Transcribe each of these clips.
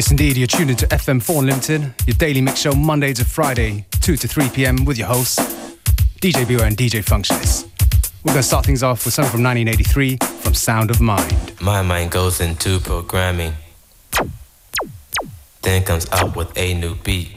Yes, indeed, you're tuned into FM4 Unlimited, your daily mix show Monday to Friday, 2 to 3 p.m. with your hosts, DJ Beware and DJ Functionist. We're going to start things off with something from 1983 from Sound of Mind. My mind goes into programming, then comes out with a new beat.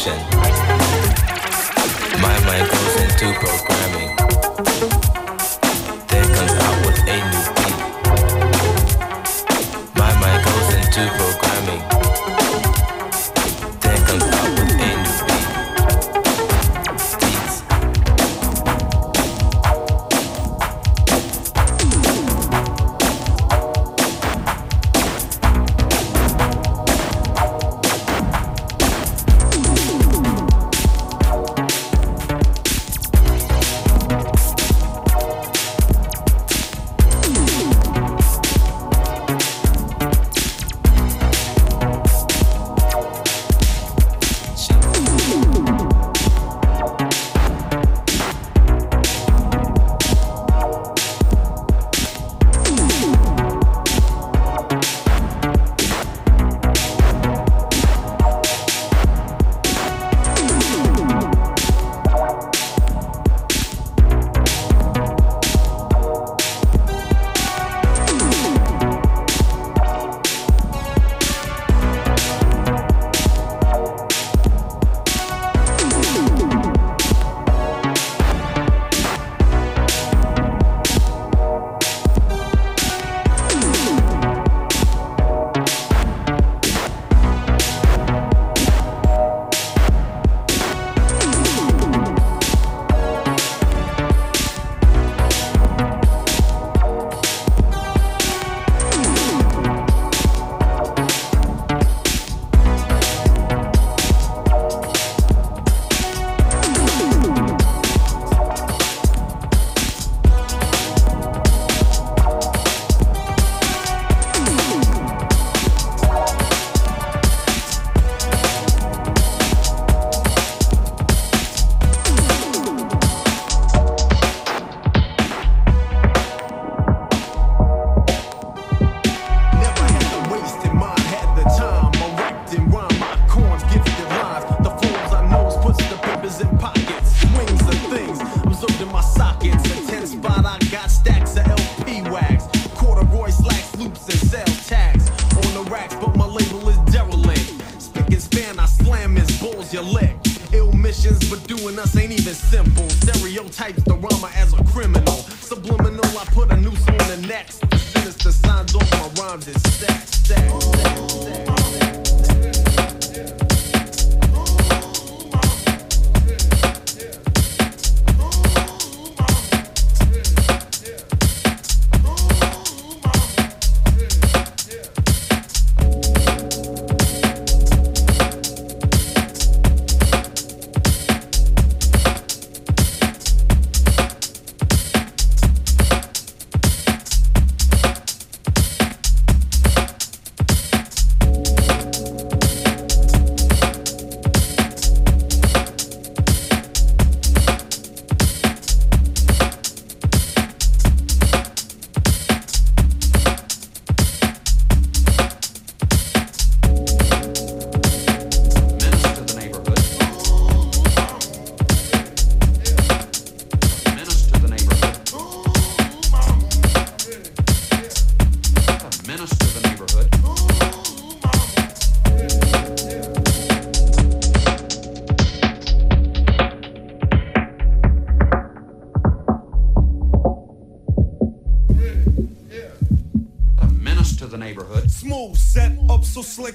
motion. My mind goes into progress.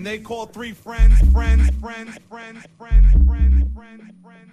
And they called three friends, friends, friends, friends, friends, friends, friends, friends.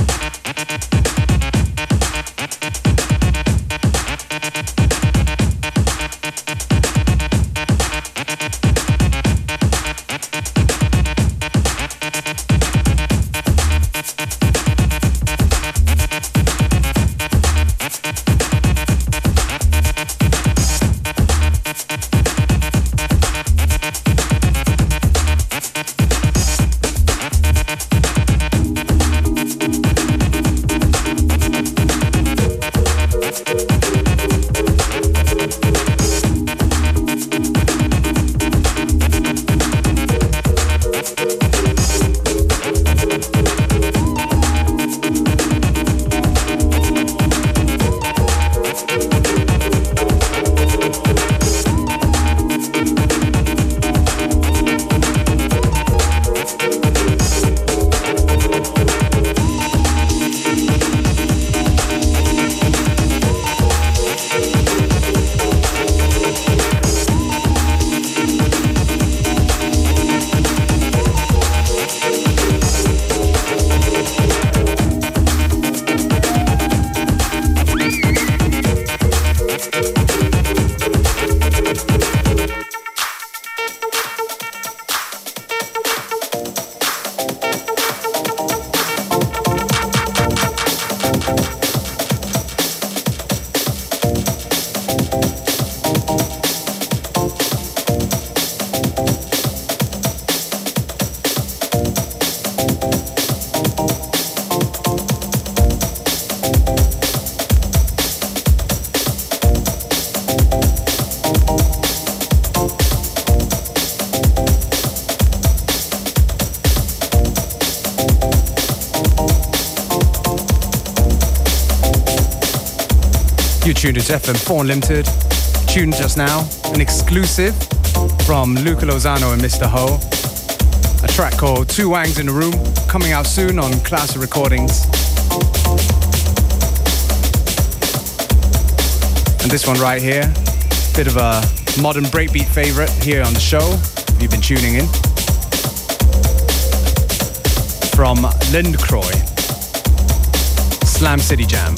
Tuned into FM4 Limited. Tuned just now, an exclusive from Luca Lozano and Mr. Ho. A track called Two Wangs in a Room, coming out soon on Klasse Recordings. And this one right here, bit of a modern breakbeat favorite here on the show, if you've been tuning in. From Lindcroy, Slam City Jam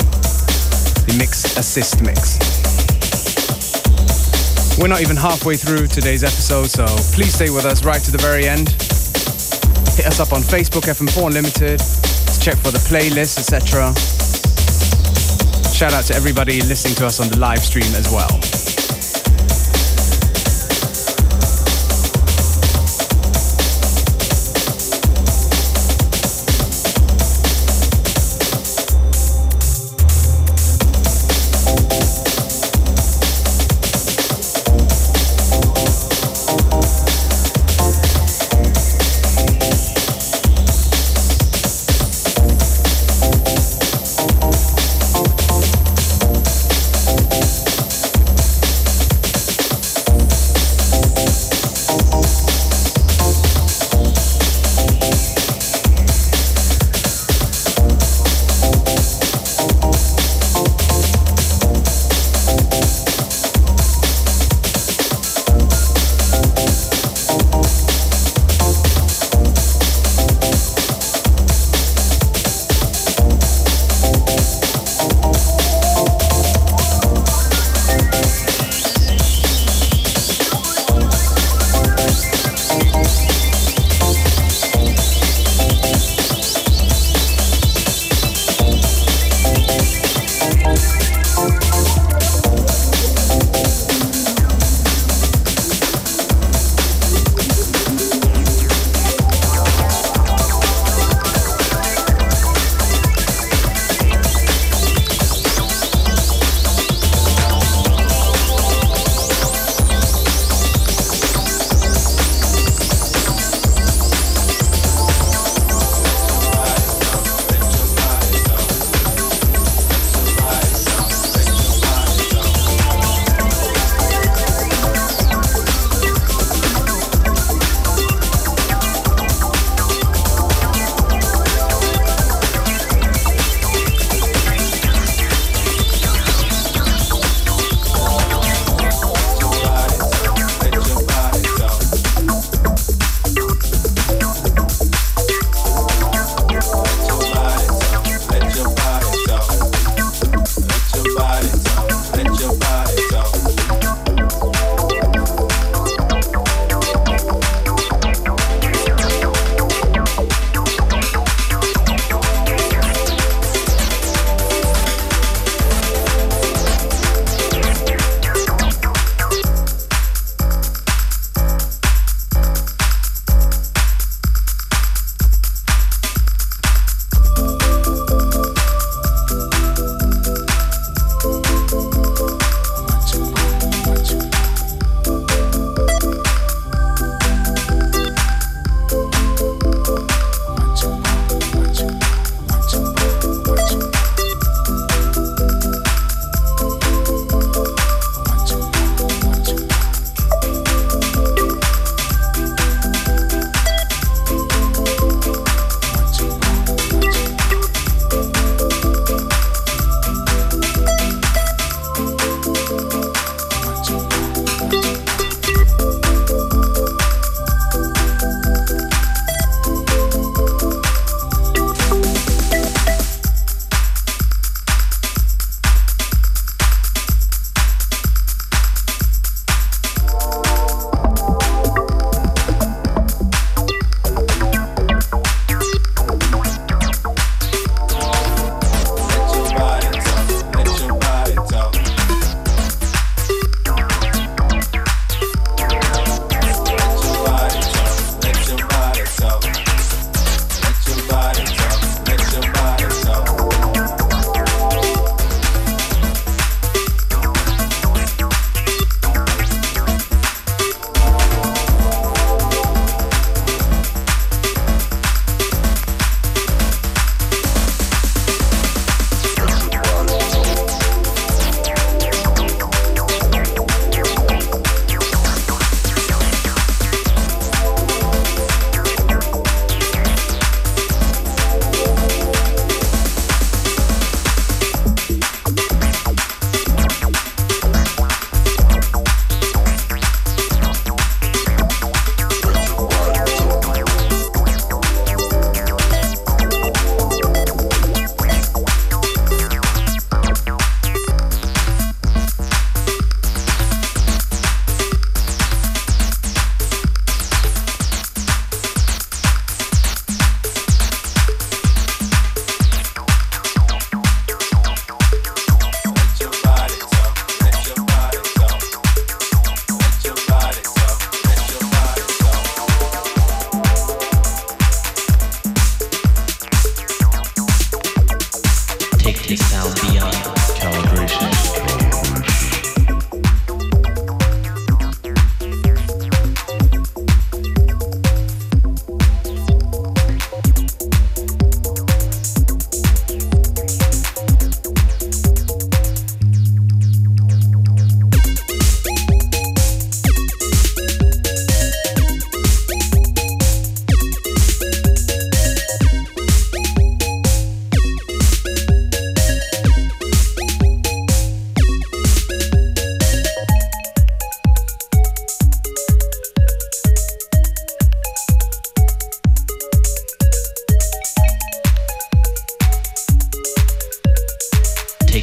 the Mix Assist Mix. We're not even halfway through today's episode, so please stay with us right to the very end. Hit us up on Facebook, FM4 Unlimited. Let's check for the playlist, etc. Shout out to everybody listening to us on the live stream as well.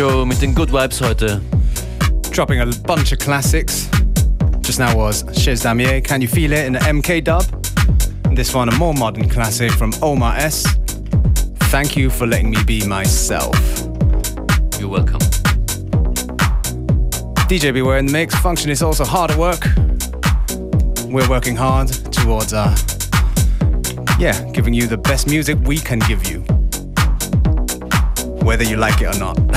Mixshow mit den Good Vibes heute. Dropping a bunch of classics. Just now was Chez Damier, Can You Feel It in the MK dub. And this one, a more modern classic from Omar S. Thank you for letting me be myself. You're welcome. DJ Beware in the mix. Function is also hard at work. We're working hard towards, uh, yeah, giving you the best music we can give you whether you like it or not.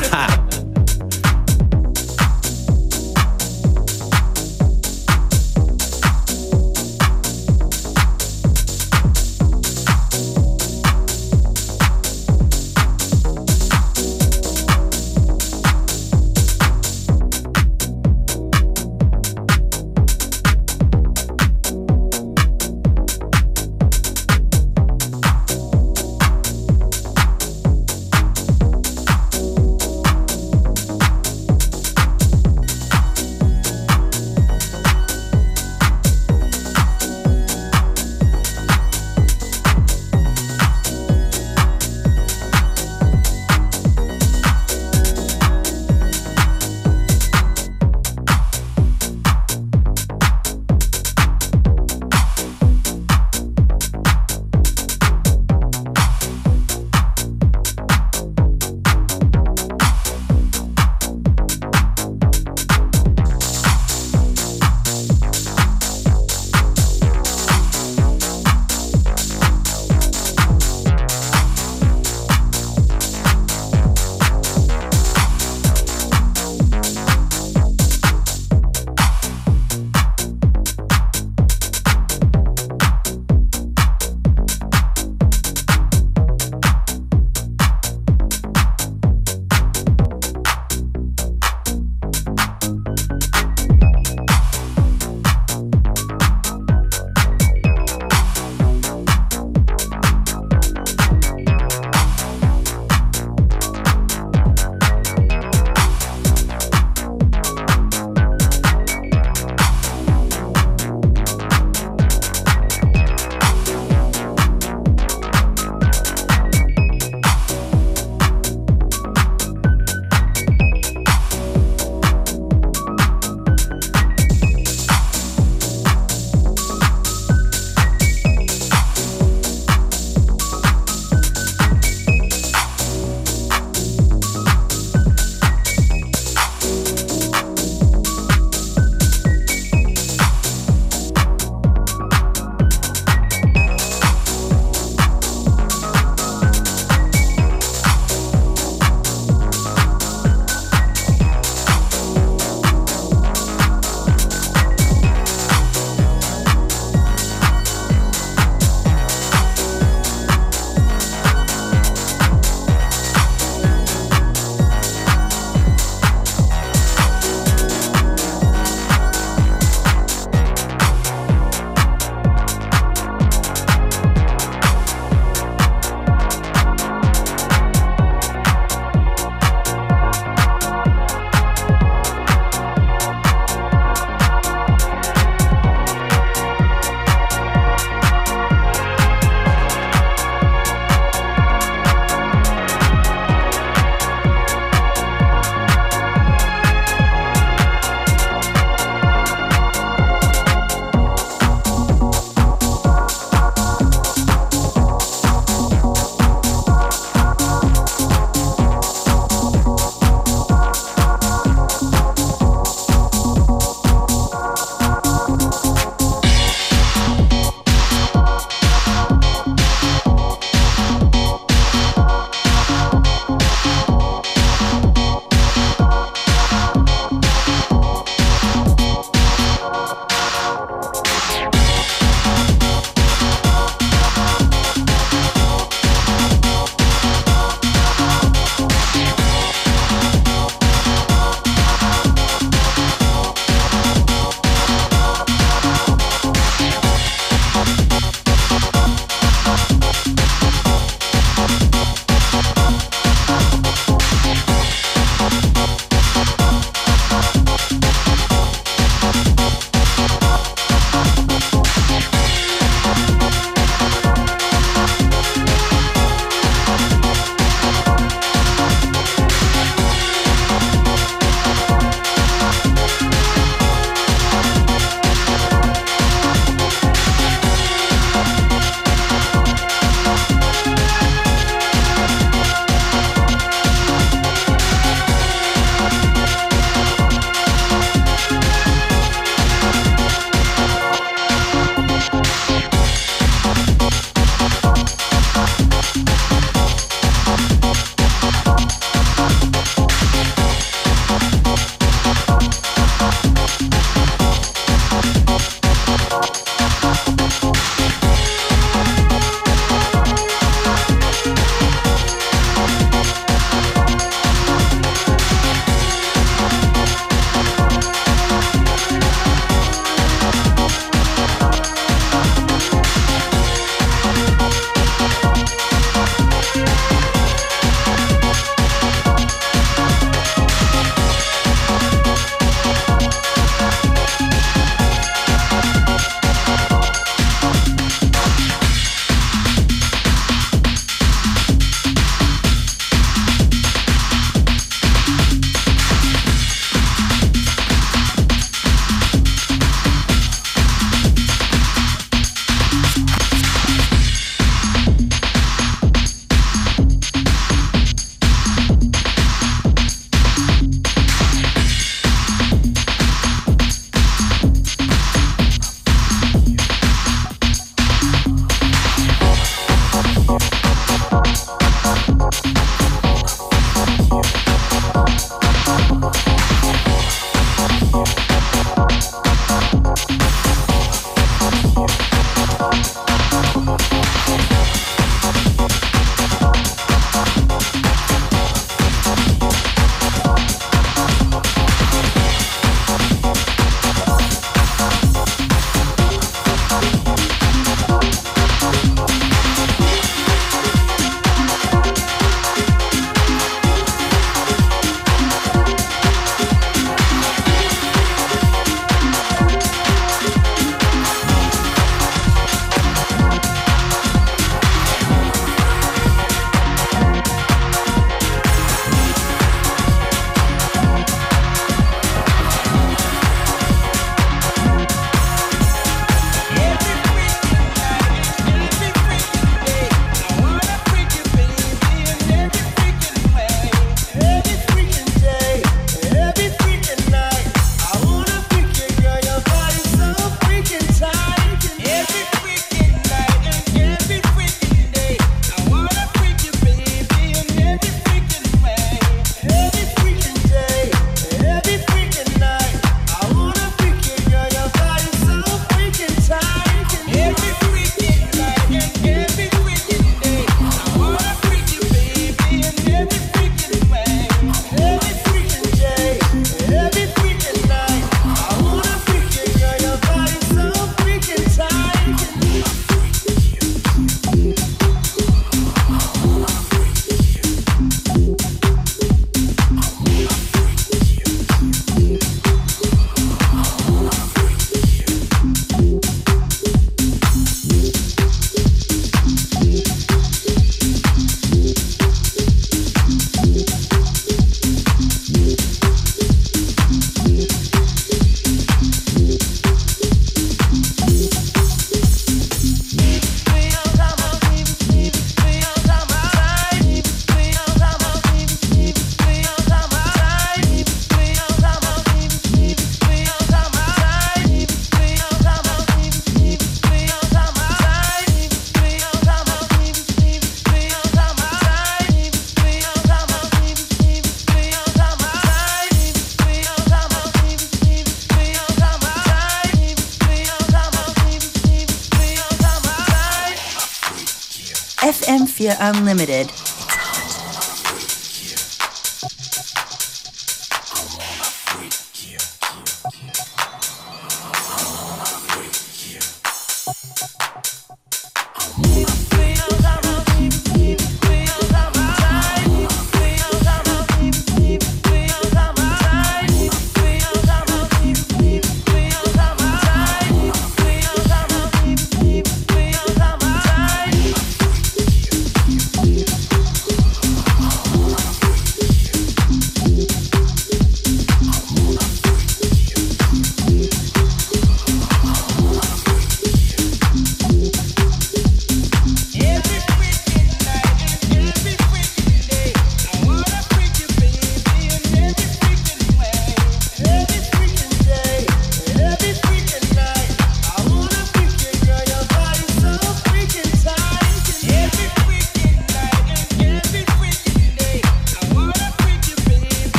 FM4 Unlimited.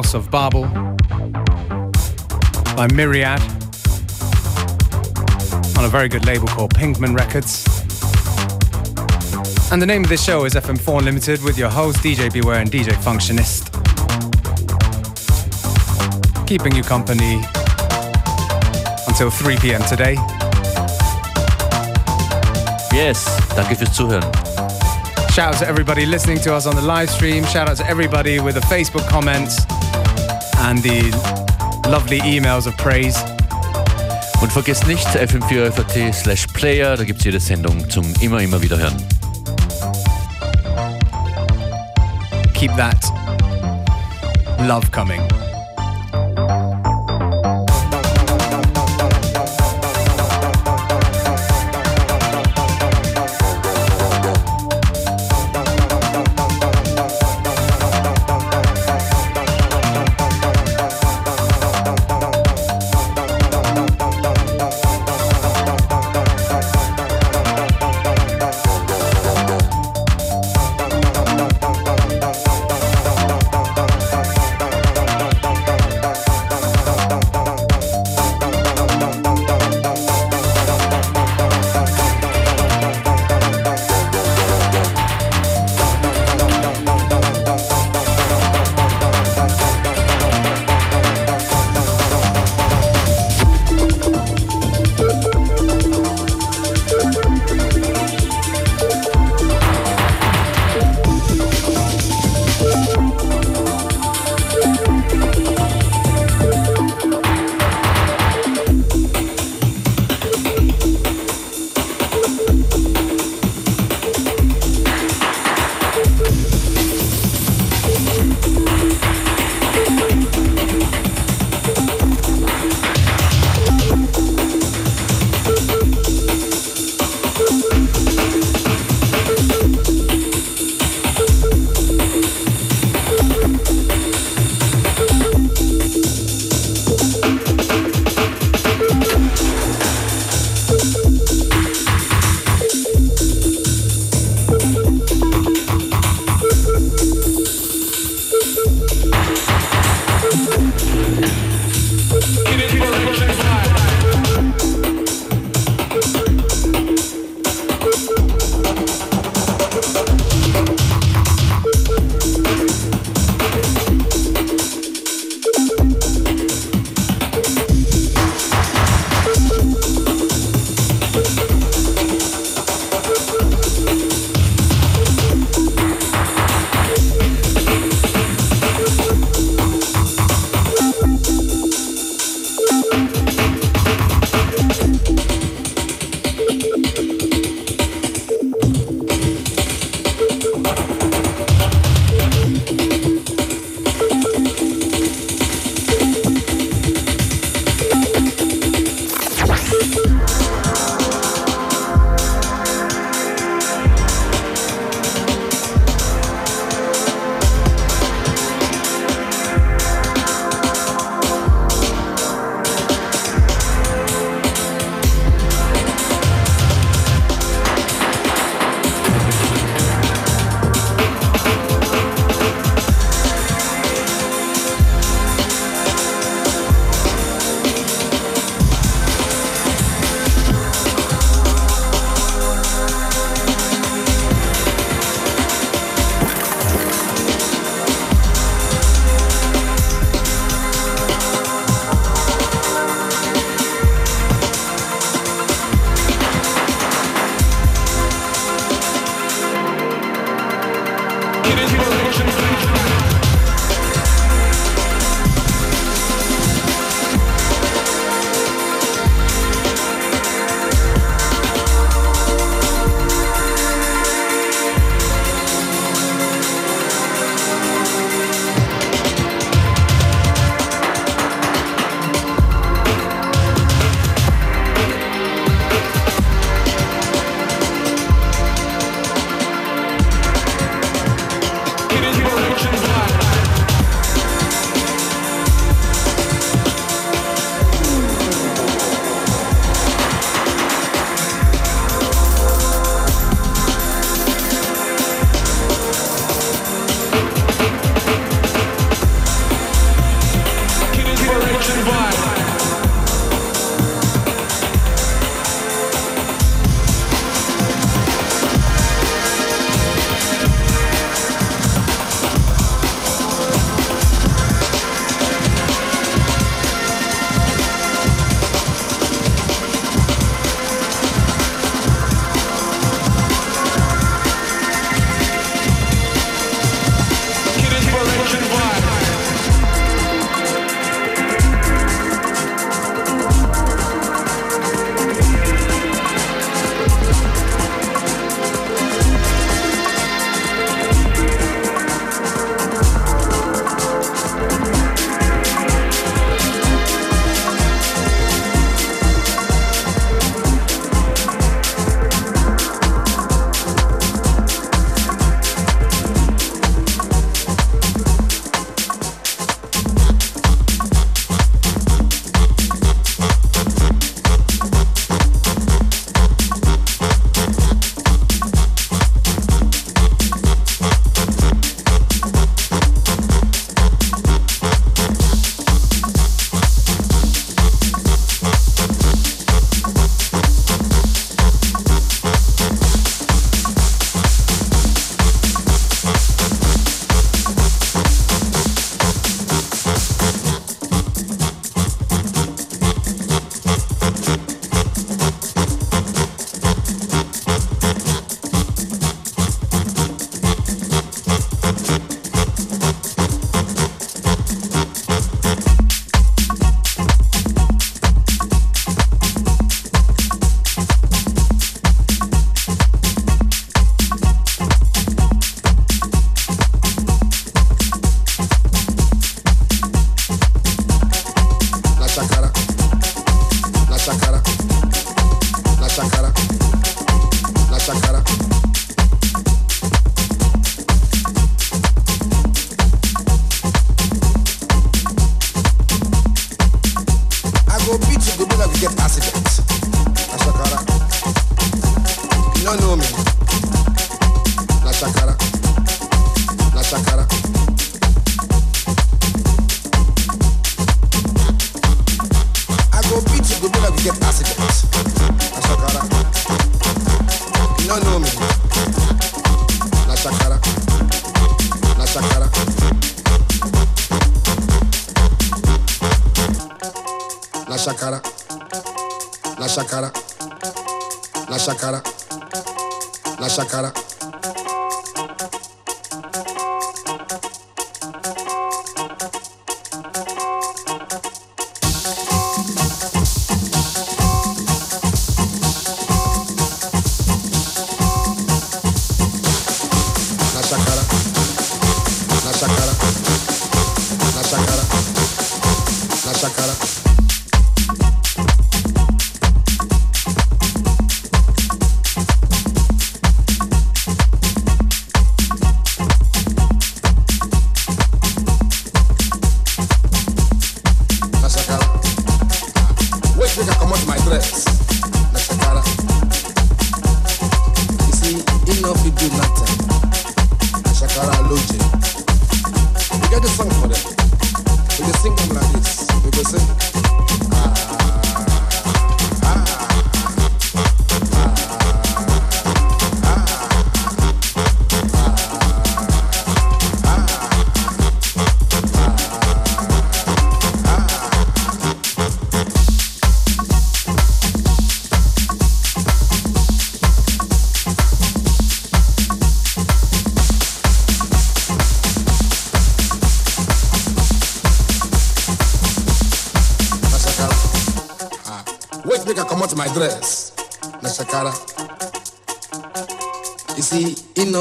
House of Babel by Myriad on a very good label called Pinkman Records. And the name of this show is FM4 Unlimited with your host DJ Beware and DJ Functionist. Keeping you company until 3 p.m. today. Yes, danke fürs Zuhören. Shout out to everybody listening to us on the live stream. Shout out to everybody with the Facebook comments and the lovely emails of praise. Und vergesst nicht fm4 slash player, da gibt es jede Sendung zum immer, immer wieder hören. Keep that love coming.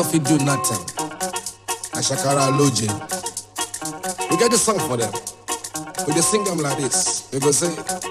Fit do nothing. Ashakara Loje. We get the song for them. We just sing them like this. We go say.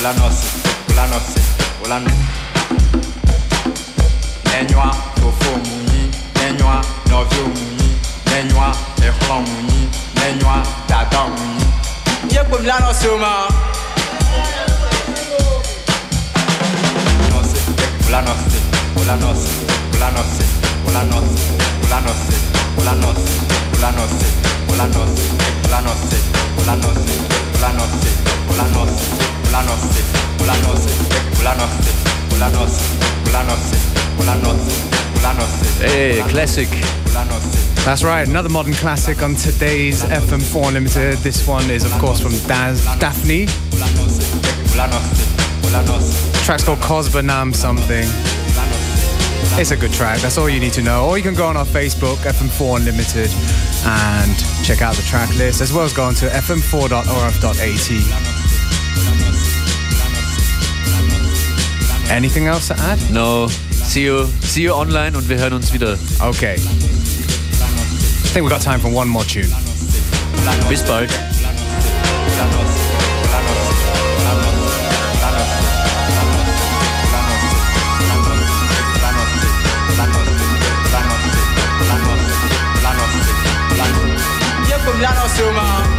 Ola nosi, ola nosi, ola no. Nenwa fofo munyi, nenwa novio mouni, nenwa ehlo munyi, nenwa dada munyi. Ye gbemi la nosi o ma. Nosi, ola nosi, ola nosi, ola nosi, ola nosi, ola nosi, ola nosi, ola nosi, ola nosi, ola nosi, ola nosi, ola nosi, ola nosi, ola nosi. Hey, classic. That's right, another modern classic on today's FM4 Unlimited. This one is, of course, from Daz Daphne. The track's called Cosba Nam something. It's a good track, that's all you need to know. Or you can go on our Facebook, FM4 Unlimited, and check out the track list, as well as go on to fm4.orf.at. Anything else to add? No. See you, see you online und wir hören uns wieder. Okay. I think we've got time for one more tune. Bis bald. Yeah.